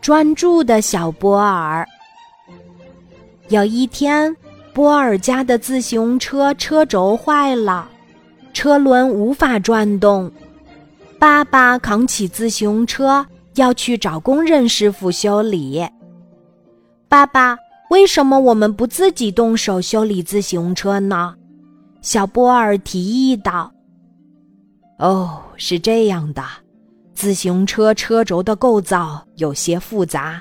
专注的小波尔。有一天，波尔家的自行车车轴坏了，车轮无法转动。爸爸扛起自行车要去找工人师傅修理。爸爸，为什么我们不自己动手修理自行车呢？小波尔提议道。“哦，是这样的，自行车车轴的构造有些复杂，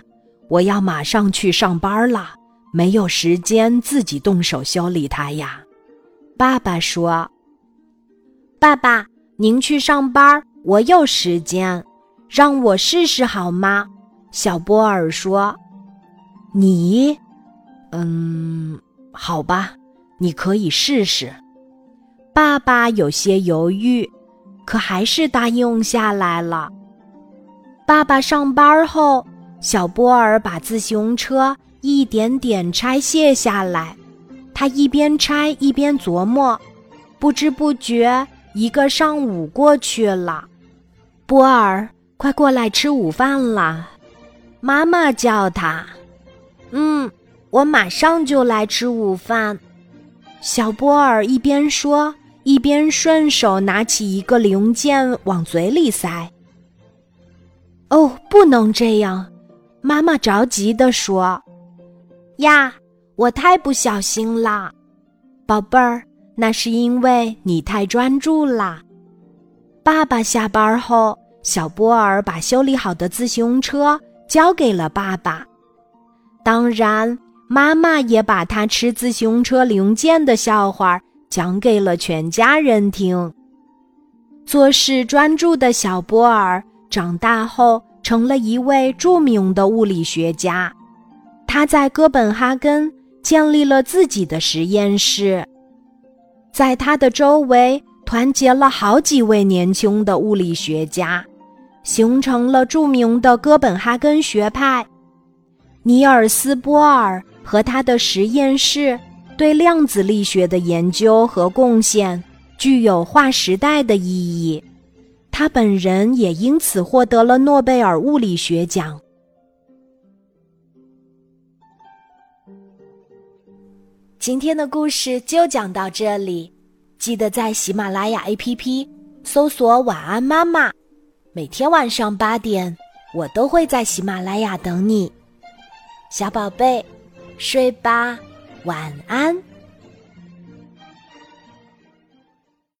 我要马上去上班了，没有时间自己动手修理它呀。”爸爸说。“爸爸，您去上班。”我有时间，让我试试好吗？小波尔说：“你，嗯，好吧，你可以试试。”爸爸有些犹豫，可还是答应下来了。爸爸上班后，小波尔把自行车一点点拆卸下来，他一边拆一边琢磨，不知不觉一个上午过去了。波尔，快过来吃午饭啦！妈妈叫他。嗯，我马上就来吃午饭。小波尔一边说，一边顺手拿起一个零件往嘴里塞。哦，不能这样！妈妈着急地说：“呀，我太不小心啦，宝贝儿，那是因为你太专注啦。”爸爸下班后，小波儿把修理好的自行车交给了爸爸。当然，妈妈也把他吃自行车零件的笑话讲给了全家人听。做事专注的小波尔长大后成了一位著名的物理学家。他在哥本哈根建立了自己的实验室，在他的周围。团结了好几位年轻的物理学家，形成了著名的哥本哈根学派。尼尔斯·波尔和他的实验室对量子力学的研究和贡献具有划时代的意义，他本人也因此获得了诺贝尔物理学奖。今天的故事就讲到这里。记得在喜马拉雅 APP 搜索“晚安妈妈”，每天晚上八点，我都会在喜马拉雅等你，小宝贝，睡吧，晚安。